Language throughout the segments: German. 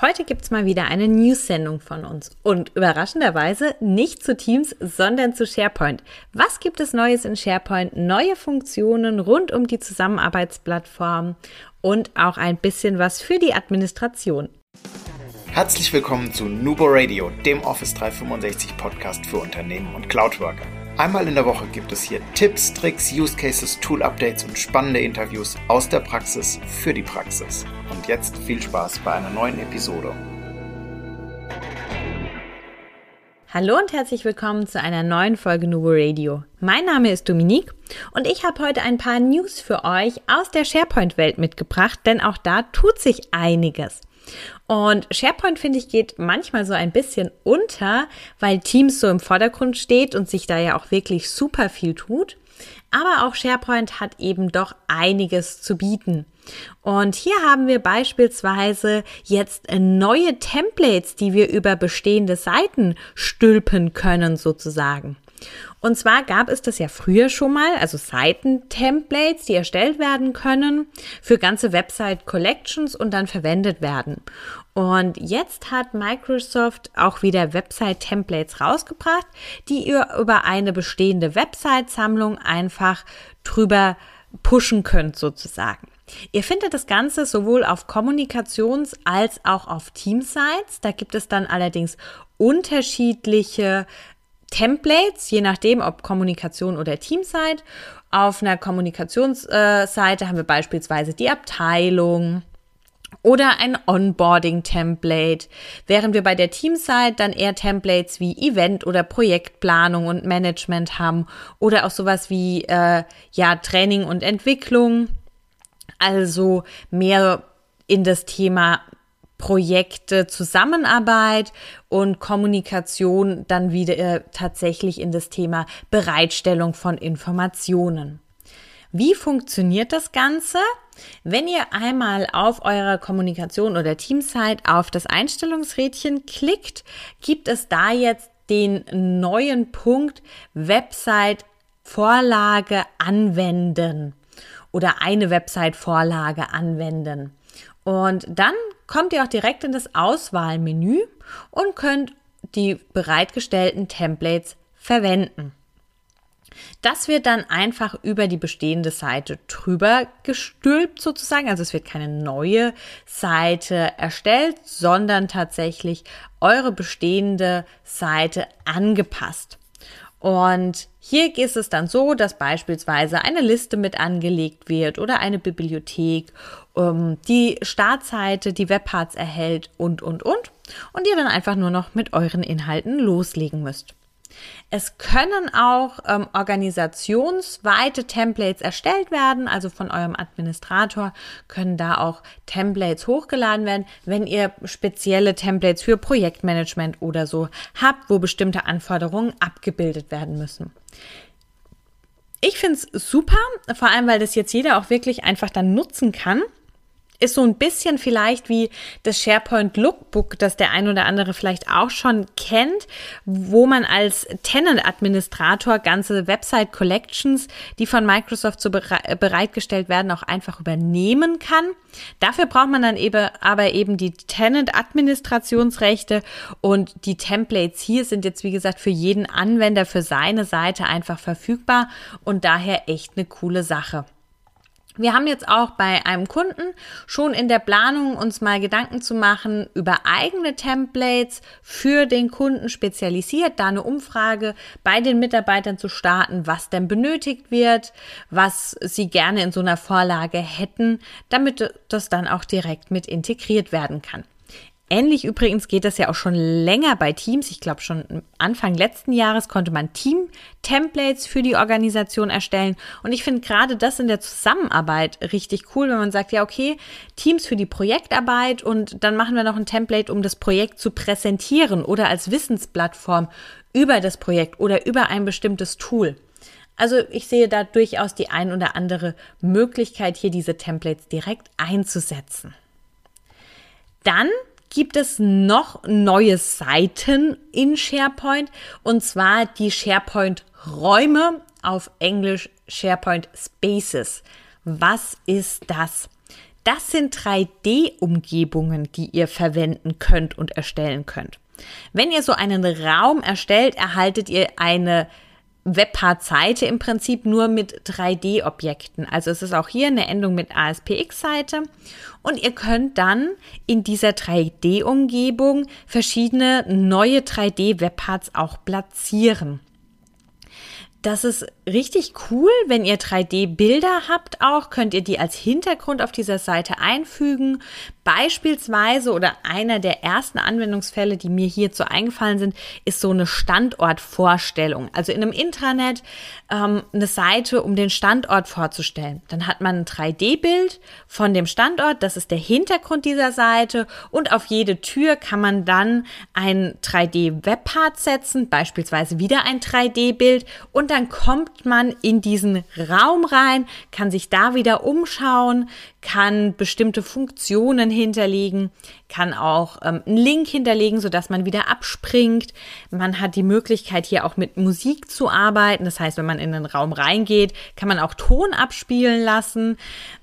Heute gibt's mal wieder eine News-Sendung von uns und überraschenderweise nicht zu Teams, sondern zu SharePoint. Was gibt es Neues in SharePoint? Neue Funktionen rund um die Zusammenarbeitsplattform und auch ein bisschen was für die Administration. Herzlich willkommen zu Nubo Radio, dem Office 365 Podcast für Unternehmen und Cloudworker. Einmal in der Woche gibt es hier Tipps, Tricks, Use Cases, Tool Updates und spannende Interviews aus der Praxis für die Praxis. Und jetzt viel Spaß bei einer neuen Episode. Hallo und herzlich willkommen zu einer neuen Folge Nubo Radio. Mein Name ist Dominique und ich habe heute ein paar News für euch aus der SharePoint-Welt mitgebracht, denn auch da tut sich einiges. Und SharePoint, finde ich, geht manchmal so ein bisschen unter, weil Teams so im Vordergrund steht und sich da ja auch wirklich super viel tut. Aber auch SharePoint hat eben doch einiges zu bieten. Und hier haben wir beispielsweise jetzt neue Templates, die wir über bestehende Seiten stülpen können sozusagen. Und zwar gab es das ja früher schon mal, also Seiten-Templates, die erstellt werden können für ganze Website-Collections und dann verwendet werden. Und jetzt hat Microsoft auch wieder Website-Templates rausgebracht, die ihr über eine bestehende Website-Sammlung einfach drüber pushen könnt sozusagen. Ihr findet das Ganze sowohl auf Kommunikations- als auch auf Teamsites. Da gibt es dann allerdings unterschiedliche Templates, je nachdem, ob Kommunikation oder Teamsite. Auf einer Kommunikationsseite haben wir beispielsweise die Abteilung oder ein Onboarding-Template, während wir bei der Teamsite dann eher Templates wie Event- oder Projektplanung und Management haben oder auch sowas wie äh, ja Training und Entwicklung, also mehr in das Thema Projekte, Zusammenarbeit und Kommunikation dann wieder äh, tatsächlich in das Thema Bereitstellung von Informationen. Wie funktioniert das Ganze? Wenn ihr einmal auf eurer Kommunikation oder Teamsite auf das Einstellungsrädchen klickt, gibt es da jetzt den neuen Punkt Website Vorlage anwenden oder eine Website Vorlage anwenden. Und dann kommt ihr auch direkt in das Auswahlmenü und könnt die bereitgestellten Templates verwenden. Das wird dann einfach über die bestehende Seite drüber gestülpt sozusagen. Also es wird keine neue Seite erstellt, sondern tatsächlich eure bestehende Seite angepasst. Und hier ist es dann so, dass beispielsweise eine Liste mit angelegt wird oder eine Bibliothek, um, die Startseite, die Webparts erhält und, und, und. Und ihr dann einfach nur noch mit euren Inhalten loslegen müsst. Es können auch ähm, organisationsweite Templates erstellt werden, also von eurem Administrator können da auch Templates hochgeladen werden, wenn ihr spezielle Templates für Projektmanagement oder so habt, wo bestimmte Anforderungen abgebildet werden müssen. Ich finde es super, vor allem weil das jetzt jeder auch wirklich einfach dann nutzen kann ist so ein bisschen vielleicht wie das SharePoint Lookbook, das der ein oder andere vielleicht auch schon kennt, wo man als Tenant-Administrator ganze Website Collections, die von Microsoft so bereitgestellt werden, auch einfach übernehmen kann. Dafür braucht man dann eben aber eben die Tenant-Administrationsrechte und die Templates hier sind jetzt, wie gesagt, für jeden Anwender für seine Seite einfach verfügbar und daher echt eine coole Sache. Wir haben jetzt auch bei einem Kunden schon in der Planung uns mal Gedanken zu machen über eigene Templates für den Kunden spezialisiert, da eine Umfrage bei den Mitarbeitern zu starten, was denn benötigt wird, was sie gerne in so einer Vorlage hätten, damit das dann auch direkt mit integriert werden kann. Ähnlich übrigens geht das ja auch schon länger bei Teams. Ich glaube, schon Anfang letzten Jahres konnte man Team-Templates für die Organisation erstellen. Und ich finde gerade das in der Zusammenarbeit richtig cool, wenn man sagt, ja, okay, Teams für die Projektarbeit und dann machen wir noch ein Template, um das Projekt zu präsentieren oder als Wissensplattform über das Projekt oder über ein bestimmtes Tool. Also ich sehe da durchaus die ein oder andere Möglichkeit, hier diese Templates direkt einzusetzen. Dann gibt es noch neue Seiten in SharePoint und zwar die SharePoint Räume auf Englisch SharePoint Spaces. Was ist das? Das sind 3D-Umgebungen, die ihr verwenden könnt und erstellen könnt. Wenn ihr so einen Raum erstellt, erhaltet ihr eine Webpart-Seite im Prinzip nur mit 3D-Objekten. Also es ist auch hier eine Endung mit ASPX-Seite und ihr könnt dann in dieser 3D-Umgebung verschiedene neue 3D-Webparts auch platzieren. Das ist richtig cool. Wenn ihr 3D-Bilder habt auch, könnt ihr die als Hintergrund auf dieser Seite einfügen. Beispielsweise oder einer der ersten Anwendungsfälle, die mir hierzu eingefallen sind, ist so eine Standortvorstellung. Also in einem Intranet ähm, eine Seite, um den Standort vorzustellen. Dann hat man ein 3D-Bild von dem Standort, das ist der Hintergrund dieser Seite und auf jede Tür kann man dann ein 3D-Webpart setzen, beispielsweise wieder ein 3D-Bild und dann kommt man in diesen Raum rein, kann sich da wieder umschauen, kann bestimmte Funktionen hinterlegen, kann auch ähm, einen Link hinterlegen, sodass man wieder abspringt. Man hat die Möglichkeit, hier auch mit Musik zu arbeiten. Das heißt, wenn man in den Raum reingeht, kann man auch Ton abspielen lassen.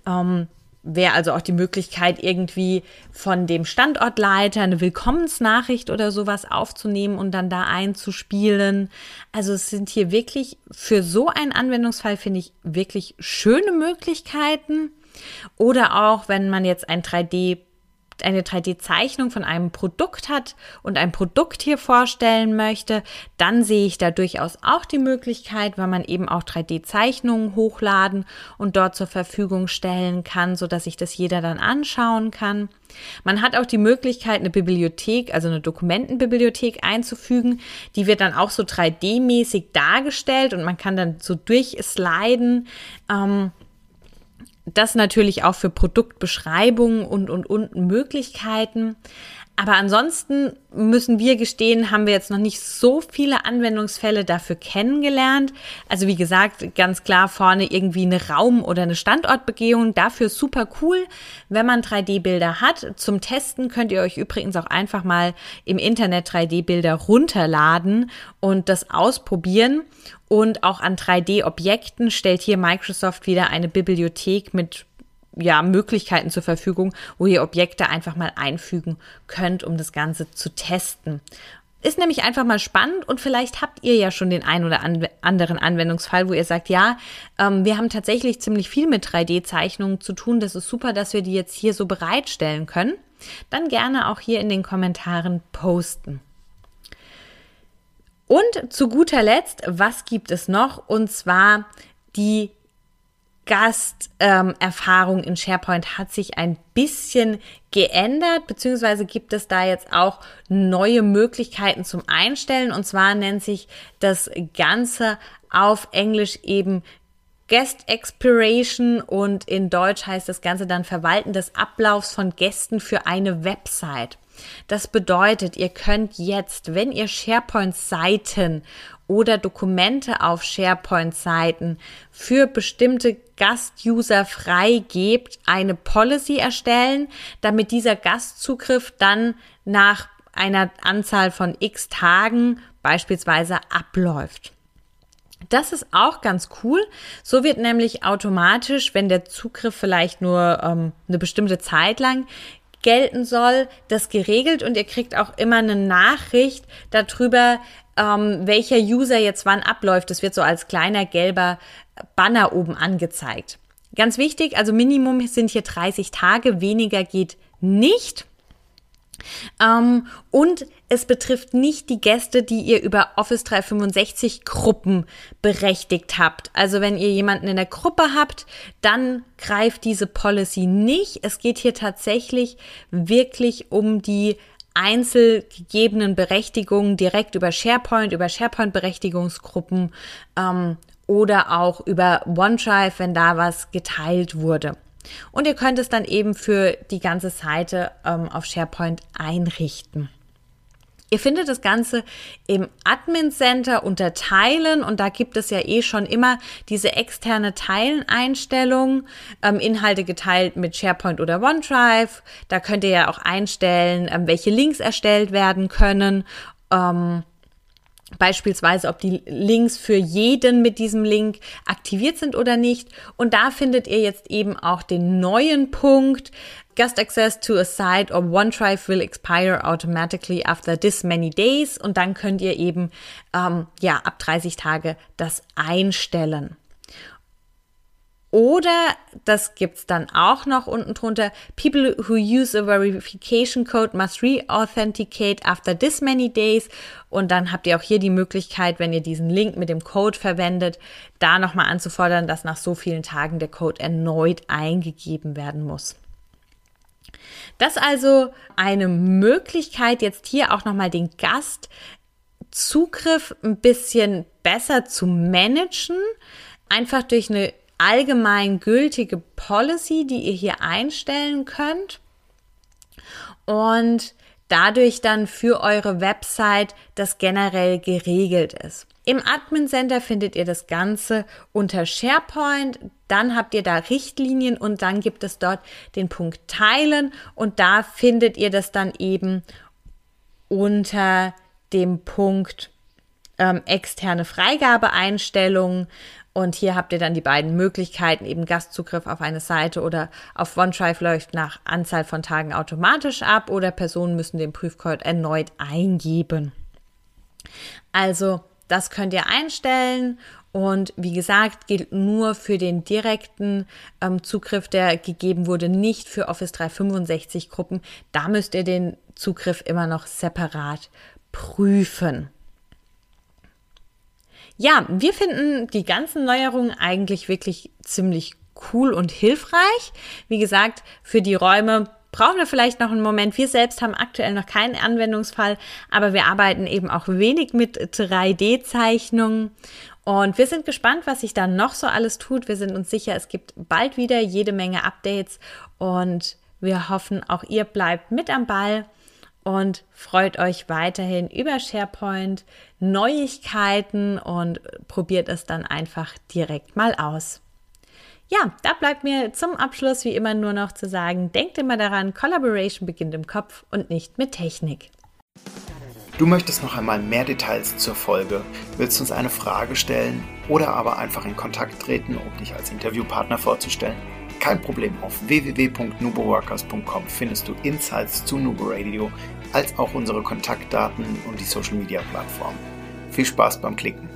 Ähm, Wäre also auch die Möglichkeit, irgendwie von dem Standortleiter eine Willkommensnachricht oder sowas aufzunehmen und dann da einzuspielen. Also es sind hier wirklich für so einen Anwendungsfall, finde ich, wirklich schöne Möglichkeiten. Oder auch, wenn man jetzt ein 3D eine 3D-Zeichnung von einem Produkt hat und ein Produkt hier vorstellen möchte, dann sehe ich da durchaus auch die Möglichkeit, weil man eben auch 3D-Zeichnungen hochladen und dort zur Verfügung stellen kann, so dass sich das jeder dann anschauen kann. Man hat auch die Möglichkeit, eine Bibliothek, also eine Dokumentenbibliothek einzufügen. Die wird dann auch so 3D-mäßig dargestellt und man kann dann so durchsliden. Ähm, das natürlich auch für Produktbeschreibungen und, und, und Möglichkeiten. Aber ansonsten müssen wir gestehen, haben wir jetzt noch nicht so viele Anwendungsfälle dafür kennengelernt. Also wie gesagt, ganz klar vorne irgendwie eine Raum- oder eine Standortbegehung. Dafür super cool, wenn man 3D-Bilder hat. Zum Testen könnt ihr euch übrigens auch einfach mal im Internet 3D-Bilder runterladen und das ausprobieren. Und auch an 3D-Objekten stellt hier Microsoft wieder eine Bibliothek mit ja, Möglichkeiten zur Verfügung, wo ihr Objekte einfach mal einfügen könnt, um das Ganze zu testen. Ist nämlich einfach mal spannend und vielleicht habt ihr ja schon den einen oder anderen Anwendungsfall, wo ihr sagt, ja, ähm, wir haben tatsächlich ziemlich viel mit 3D-Zeichnungen zu tun. Das ist super, dass wir die jetzt hier so bereitstellen können. Dann gerne auch hier in den Kommentaren posten. Und zu guter Letzt, was gibt es noch? Und zwar die Gasterfahrung ähm, in SharePoint hat sich ein bisschen geändert, beziehungsweise gibt es da jetzt auch neue Möglichkeiten zum Einstellen. Und zwar nennt sich das Ganze auf Englisch eben Guest Expiration und in Deutsch heißt das Ganze dann Verwalten des Ablaufs von Gästen für eine Website. Das bedeutet, ihr könnt jetzt, wenn ihr SharePoint-Seiten oder Dokumente auf SharePoint-Seiten für bestimmte Gastuser freigebt, eine Policy erstellen, damit dieser Gastzugriff dann nach einer Anzahl von x Tagen beispielsweise abläuft. Das ist auch ganz cool. So wird nämlich automatisch, wenn der Zugriff vielleicht nur ähm, eine bestimmte Zeit lang gelten soll, das geregelt und ihr kriegt auch immer eine Nachricht darüber, ähm, welcher User jetzt wann abläuft. Das wird so als kleiner gelber Banner oben angezeigt. Ganz wichtig, also Minimum sind hier 30 Tage, weniger geht nicht. Ähm, und es betrifft nicht die Gäste, die ihr über Office 365 Gruppen berechtigt habt. Also wenn ihr jemanden in der Gruppe habt, dann greift diese Policy nicht. Es geht hier tatsächlich wirklich um die einzelgegebenen Berechtigungen direkt über SharePoint, über SharePoint-Berechtigungsgruppen ähm, oder auch über OneDrive, wenn da was geteilt wurde. Und ihr könnt es dann eben für die ganze Seite ähm, auf SharePoint einrichten. Ihr findet das Ganze im Admin Center unter Teilen und da gibt es ja eh schon immer diese externe Teilen-Einstellung, ähm, Inhalte geteilt mit SharePoint oder OneDrive. Da könnt ihr ja auch einstellen, ähm, welche Links erstellt werden können. Ähm, Beispielsweise, ob die Links für jeden mit diesem Link aktiviert sind oder nicht. Und da findet ihr jetzt eben auch den neuen Punkt. Guest access to a site or OneDrive will expire automatically after this many days. Und dann könnt ihr eben, ähm, ja, ab 30 Tage das einstellen. Oder, das gibt's dann auch noch unten drunter, people who use a verification code must re-authenticate after this many days. Und dann habt ihr auch hier die Möglichkeit, wenn ihr diesen Link mit dem Code verwendet, da nochmal anzufordern, dass nach so vielen Tagen der Code erneut eingegeben werden muss. Das also eine Möglichkeit, jetzt hier auch nochmal den Gastzugriff ein bisschen besser zu managen. Einfach durch eine allgemein gültige Policy, die ihr hier einstellen könnt und dadurch dann für eure Website das generell geregelt ist. Im Admin Center findet ihr das Ganze unter SharePoint. Dann habt ihr da Richtlinien und dann gibt es dort den Punkt Teilen und da findet ihr das dann eben unter dem Punkt ähm, externe Freigabeeinstellungen und hier habt ihr dann die beiden Möglichkeiten, eben Gastzugriff auf eine Seite oder auf OneDrive läuft nach Anzahl von Tagen automatisch ab oder Personen müssen den Prüfcode erneut eingeben. Also das könnt ihr einstellen und wie gesagt, gilt nur für den direkten ähm, Zugriff, der gegeben wurde, nicht für Office 365 Gruppen. Da müsst ihr den Zugriff immer noch separat prüfen. Ja, wir finden die ganzen Neuerungen eigentlich wirklich ziemlich cool und hilfreich. Wie gesagt, für die Räume brauchen wir vielleicht noch einen Moment. Wir selbst haben aktuell noch keinen Anwendungsfall, aber wir arbeiten eben auch wenig mit 3D-Zeichnungen. Und wir sind gespannt, was sich da noch so alles tut. Wir sind uns sicher, es gibt bald wieder jede Menge Updates und wir hoffen, auch ihr bleibt mit am Ball und freut euch weiterhin über SharePoint, Neuigkeiten und probiert es dann einfach direkt mal aus. Ja, da bleibt mir zum Abschluss wie immer nur noch zu sagen, denkt immer daran, Collaboration beginnt im Kopf und nicht mit Technik. Du möchtest noch einmal mehr Details zur Folge, willst uns eine Frage stellen oder aber einfach in Kontakt treten, um dich als Interviewpartner vorzustellen? Kein Problem, auf www.nuboworkers.com findest du Insights zu Nubo Radio als auch unsere Kontaktdaten und die Social Media Plattform. Viel Spaß beim Klicken!